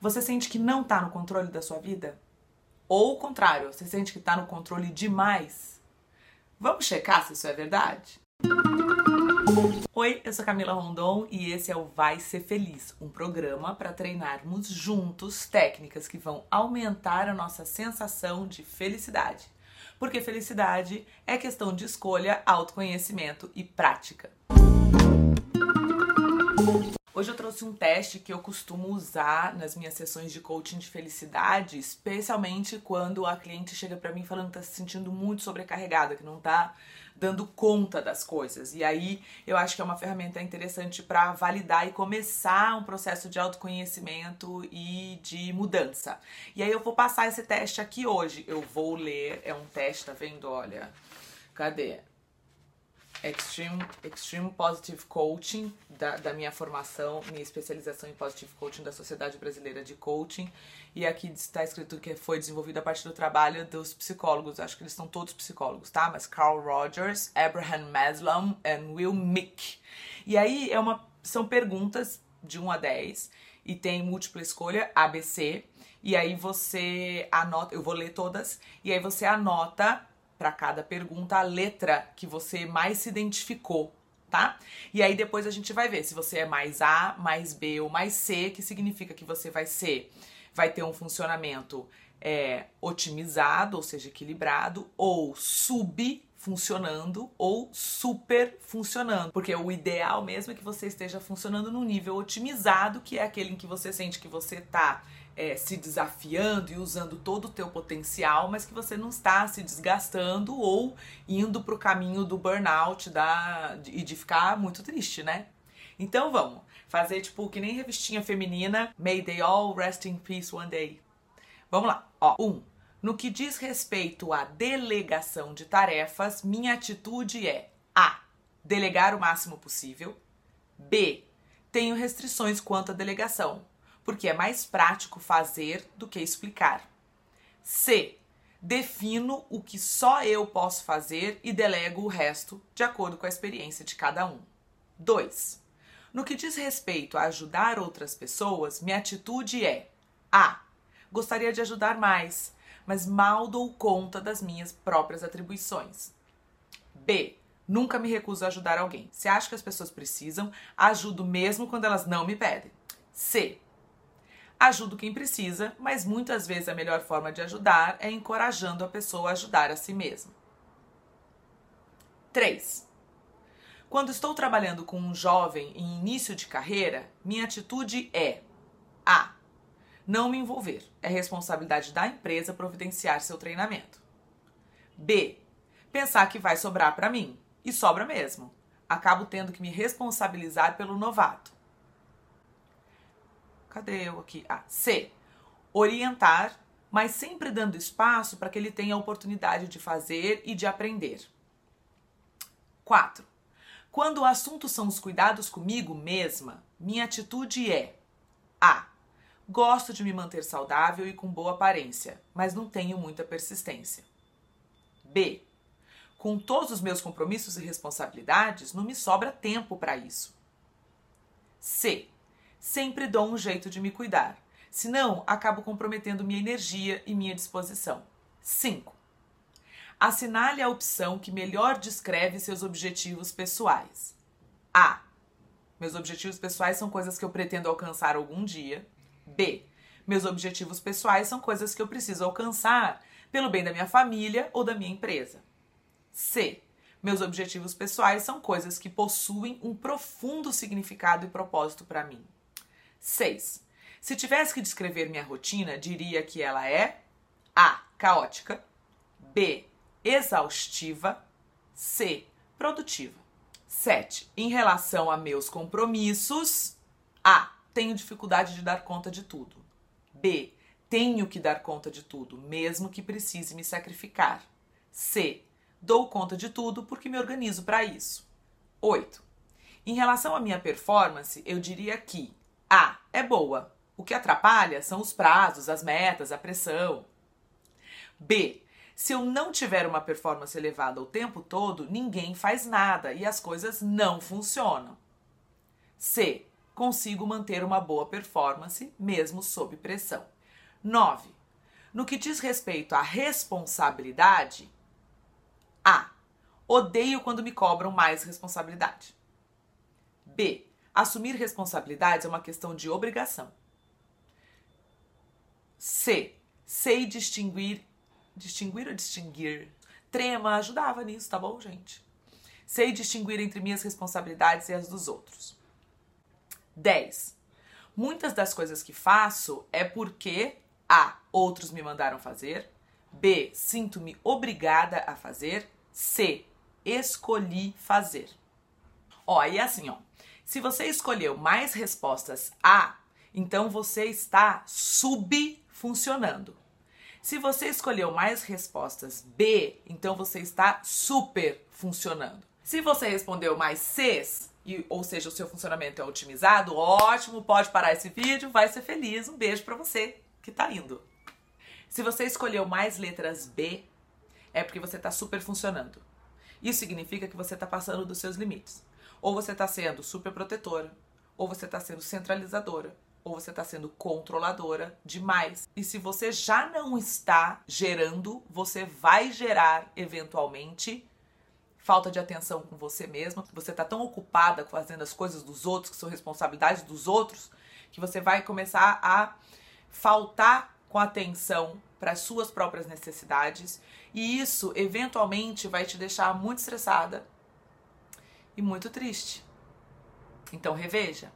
Você sente que não está no controle da sua vida? Ou o contrário, você sente que está no controle demais? Vamos checar se isso é verdade? Oi, eu sou Camila Rondon e esse é o Vai Ser Feliz, um programa para treinarmos juntos técnicas que vão aumentar a nossa sensação de felicidade. Porque felicidade é questão de escolha, autoconhecimento e prática. Hoje eu trouxe um teste que eu costumo usar nas minhas sessões de coaching de felicidade, especialmente quando a cliente chega para mim falando que tá se sentindo muito sobrecarregada, que não tá dando conta das coisas. E aí eu acho que é uma ferramenta interessante para validar e começar um processo de autoconhecimento e de mudança. E aí eu vou passar esse teste aqui hoje. Eu vou ler, é um teste, tá vendo? Olha. Cadê? Extreme, Extreme Positive Coaching, da, da minha formação, minha especialização em Positive Coaching da Sociedade Brasileira de Coaching. E aqui está escrito que foi desenvolvido a partir do trabalho dos psicólogos, acho que eles são todos psicólogos, tá? Mas Carl Rogers, Abraham Maslow e Will Mick. E aí é uma, são perguntas de 1 a 10 e tem múltipla escolha, ABC. E aí você anota, eu vou ler todas, e aí você anota para cada pergunta a letra que você mais se identificou, tá? E aí depois a gente vai ver se você é mais A, mais B ou mais C, que significa que você vai ser, vai ter um funcionamento é, otimizado, ou seja, equilibrado, ou sub funcionando ou super funcionando, porque o ideal mesmo é que você esteja funcionando num nível otimizado, que é aquele em que você sente que você tá é, se desafiando e usando todo o teu potencial, mas que você não está se desgastando ou indo para o caminho do burnout da, e de ficar muito triste, né? Então vamos fazer tipo que nem revistinha feminina, May they all rest in peace one day. Vamos lá, ó. Um, no que diz respeito à delegação de tarefas, minha atitude é A. Delegar o máximo possível. B. Tenho restrições quanto à delegação porque é mais prático fazer do que explicar. C. Defino o que só eu posso fazer e delego o resto de acordo com a experiência de cada um. 2. No que diz respeito a ajudar outras pessoas, minha atitude é: A. Gostaria de ajudar mais, mas mal dou conta das minhas próprias atribuições. B. Nunca me recuso a ajudar alguém. Se acho que as pessoas precisam, ajudo mesmo quando elas não me pedem. C. Ajudo quem precisa, mas muitas vezes a melhor forma de ajudar é encorajando a pessoa a ajudar a si mesma. 3. Quando estou trabalhando com um jovem em início de carreira, minha atitude é: A. Não me envolver. É responsabilidade da empresa providenciar seu treinamento. B. Pensar que vai sobrar para mim. E sobra mesmo. Acabo tendo que me responsabilizar pelo novato. Cadê eu aqui? Ah, C. Orientar, mas sempre dando espaço para que ele tenha a oportunidade de fazer e de aprender. 4. Quando o assunto são os cuidados comigo mesma, minha atitude é: A. Gosto de me manter saudável e com boa aparência, mas não tenho muita persistência. B. Com todos os meus compromissos e responsabilidades, não me sobra tempo para isso. C sempre dou um jeito de me cuidar. Senão, acabo comprometendo minha energia e minha disposição. 5. Assinale a opção que melhor descreve seus objetivos pessoais. A. Meus objetivos pessoais são coisas que eu pretendo alcançar algum dia. B. Meus objetivos pessoais são coisas que eu preciso alcançar pelo bem da minha família ou da minha empresa. C. Meus objetivos pessoais são coisas que possuem um profundo significado e propósito para mim. 6. Se tivesse que descrever minha rotina, diria que ela é A. caótica, B. exaustiva, C. produtiva. 7. Em relação a meus compromissos, A. Tenho dificuldade de dar conta de tudo. B. Tenho que dar conta de tudo, mesmo que precise me sacrificar. C. Dou conta de tudo porque me organizo para isso. 8. Em relação à minha performance, eu diria que a é boa. O que atrapalha são os prazos, as metas, a pressão. B. Se eu não tiver uma performance elevada o tempo todo, ninguém faz nada e as coisas não funcionam. C. consigo manter uma boa performance mesmo sob pressão. 9. No que diz respeito à responsabilidade, A. Odeio quando me cobram mais responsabilidade. B. Assumir responsabilidades é uma questão de obrigação. C. Sei distinguir. Distinguir ou distinguir? Trema ajudava nisso, tá bom, gente? Sei distinguir entre minhas responsabilidades e as dos outros. 10. Muitas das coisas que faço é porque A. Outros me mandaram fazer. B. Sinto-me obrigada a fazer. C. Escolhi fazer. Ó, e assim, ó. Se você escolheu mais respostas A, então você está subfuncionando. Se você escolheu mais respostas B, então você está super funcionando. Se você respondeu mais Cs, ou seja, o seu funcionamento é otimizado, ótimo, pode parar esse vídeo, vai ser feliz. Um beijo para você que tá indo. Se você escolheu mais letras B, é porque você está super funcionando. Isso significa que você está passando dos seus limites. Ou você está sendo super protetora, ou você está sendo centralizadora, ou você está sendo controladora demais. E se você já não está gerando, você vai gerar eventualmente falta de atenção com você mesma. Você está tão ocupada fazendo as coisas dos outros, que são responsabilidades dos outros, que você vai começar a faltar com atenção para as suas próprias necessidades, e isso eventualmente vai te deixar muito estressada e muito triste. Então reveja.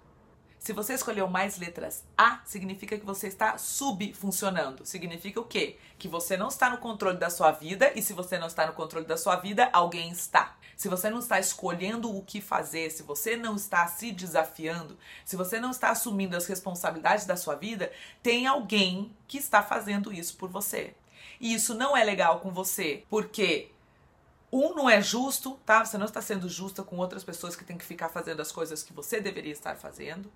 Se você escolheu mais letras A, significa que você está subfuncionando. Significa o quê? Que você não está no controle da sua vida e se você não está no controle da sua vida, alguém está. Se você não está escolhendo o que fazer, se você não está se desafiando, se você não está assumindo as responsabilidades da sua vida, tem alguém que está fazendo isso por você. E isso não é legal com você, porque um não é justo, tá? Você não está sendo justa com outras pessoas que têm que ficar fazendo as coisas que você deveria estar fazendo.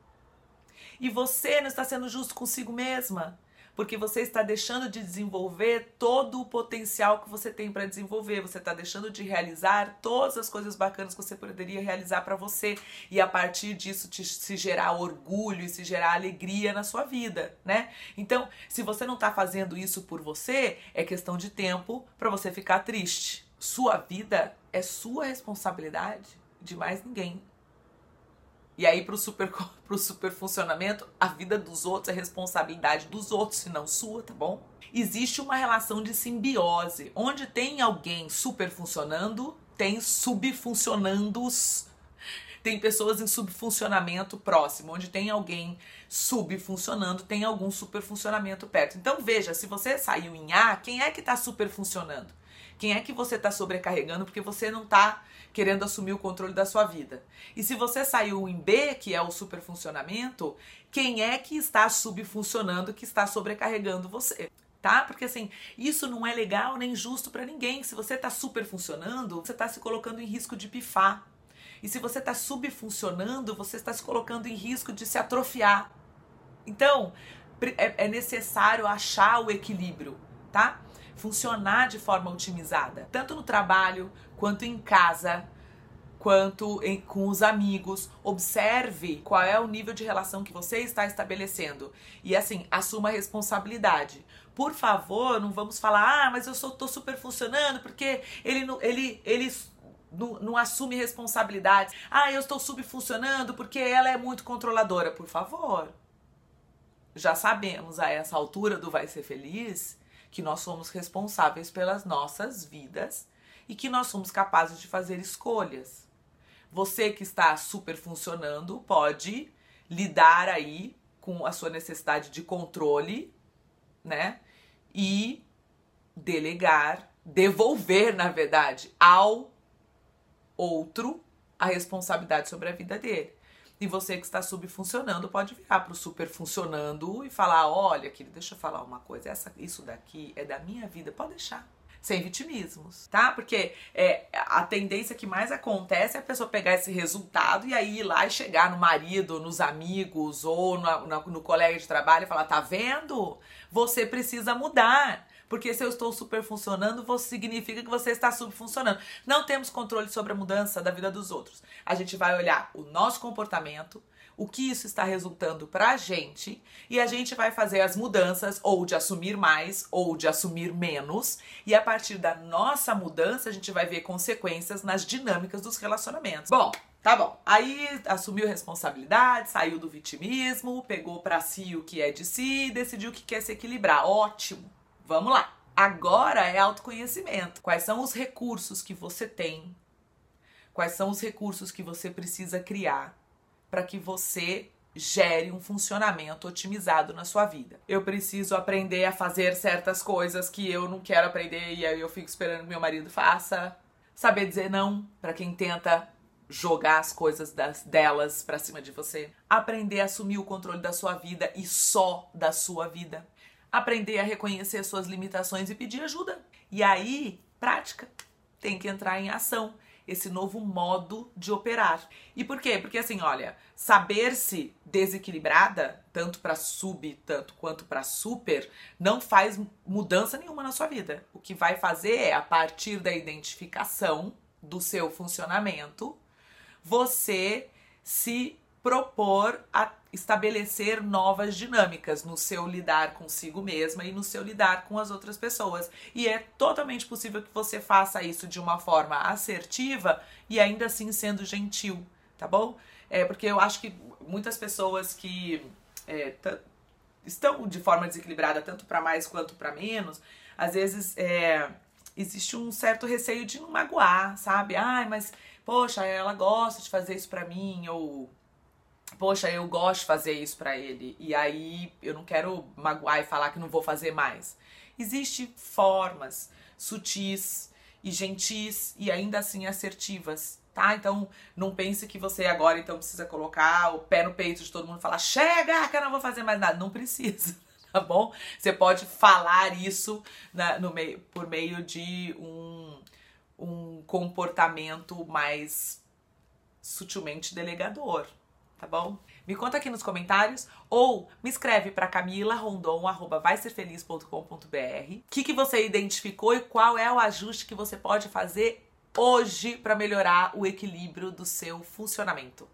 E você não está sendo justo consigo mesma, porque você está deixando de desenvolver todo o potencial que você tem para desenvolver. Você está deixando de realizar todas as coisas bacanas que você poderia realizar para você e a partir disso te, se gerar orgulho e se gerar alegria na sua vida, né? Então, se você não está fazendo isso por você, é questão de tempo para você ficar triste. Sua vida é sua responsabilidade de mais ninguém. E aí, pro super, pro super funcionamento, a vida dos outros é responsabilidade dos outros, e não sua, tá bom? Existe uma relação de simbiose. Onde tem alguém super funcionando, tem subfuncionandos. Tem pessoas em subfuncionamento próximo. Onde tem alguém subfuncionando, tem algum superfuncionamento perto. Então veja, se você saiu em A, quem é que está super funcionando? Quem é que você está sobrecarregando porque você não está querendo assumir o controle da sua vida? E se você saiu em B, que é o superfuncionamento, quem é que está subfuncionando, que está sobrecarregando você? Tá? Porque assim, isso não é legal nem justo para ninguém. Se você está super funcionando, você está se colocando em risco de pifar. E se você está subfuncionando, você está se colocando em risco de se atrofiar. Então, é, é necessário achar o equilíbrio, tá? Funcionar de forma otimizada, tanto no trabalho quanto em casa, quanto em, com os amigos. Observe qual é o nível de relação que você está estabelecendo e assim, assuma a responsabilidade. Por favor, não vamos falar, ah, mas eu sou, tô super funcionando porque ele, ele, ele não, não assume responsabilidade. Ah, eu estou subfuncionando porque ela é muito controladora. Por favor. Já sabemos a essa altura do Vai Ser Feliz que nós somos responsáveis pelas nossas vidas e que nós somos capazes de fazer escolhas. Você que está super funcionando pode lidar aí com a sua necessidade de controle, né? E delegar, devolver, na verdade, ao outro a responsabilidade sobre a vida dele. E você que está subfuncionando pode virar para o superfuncionando e falar: olha, querido, deixa eu falar uma coisa, essa, isso daqui é da minha vida, pode deixar. Sem vitimismos, tá? Porque é, a tendência que mais acontece é a pessoa pegar esse resultado e aí ir lá e chegar no marido, nos amigos ou no, no, no colega de trabalho e falar: tá vendo? Você precisa mudar. Porque se eu estou super funcionando, significa que você está subfuncionando. Não temos controle sobre a mudança da vida dos outros. A gente vai olhar o nosso comportamento, o que isso está resultando pra gente e a gente vai fazer as mudanças ou de assumir mais ou de assumir menos e a partir da nossa mudança a gente vai ver consequências nas dinâmicas dos relacionamentos. Bom, Tá bom. Aí assumiu responsabilidade, saiu do vitimismo, pegou para si o que é de si, decidiu que quer se equilibrar. Ótimo. Vamos lá. Agora é autoconhecimento. Quais são os recursos que você tem? Quais são os recursos que você precisa criar para que você gere um funcionamento otimizado na sua vida. Eu preciso aprender a fazer certas coisas que eu não quero aprender e aí eu fico esperando que meu marido faça. Saber dizer não para quem tenta jogar as coisas das, delas para cima de você. Aprender a assumir o controle da sua vida e só da sua vida. Aprender a reconhecer suas limitações e pedir ajuda. E aí, prática. Tem que entrar em ação esse novo modo de operar. E por quê? Porque assim, olha, saber-se desequilibrada, tanto para sub, tanto quanto para super, não faz mudança nenhuma na sua vida. O que vai fazer é a partir da identificação do seu funcionamento, você se propor a estabelecer novas dinâmicas no seu lidar consigo mesma e no seu lidar com as outras pessoas. E é totalmente possível que você faça isso de uma forma assertiva e ainda assim sendo gentil, tá bom? É porque eu acho que muitas pessoas que é, estão de forma desequilibrada, tanto para mais quanto para menos, às vezes é, existe um certo receio de não magoar, sabe? Ai, mas poxa, ela gosta de fazer isso para mim, ou poxa, eu gosto de fazer isso para ele, e aí eu não quero magoar e falar que não vou fazer mais. Existem formas sutis e gentis e ainda assim assertivas, tá? Então não pense que você agora então precisa colocar o pé no peito de todo mundo e falar: "Chega, que eu não vou fazer mais nada". Não precisa. Tá bom? Você pode falar isso na, no meio, por meio de um um comportamento mais sutilmente delegador, tá bom? Me conta aqui nos comentários ou me escreve para camila.rondon@vaiserfeliz.com.br. O que, que você identificou e qual é o ajuste que você pode fazer hoje para melhorar o equilíbrio do seu funcionamento.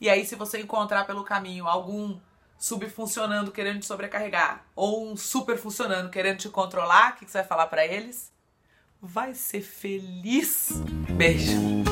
E aí, se você encontrar pelo caminho algum subfuncionando querendo te sobrecarregar ou um super funcionando querendo te controlar, o que, que você vai falar para eles? vai ser feliz. Beijo.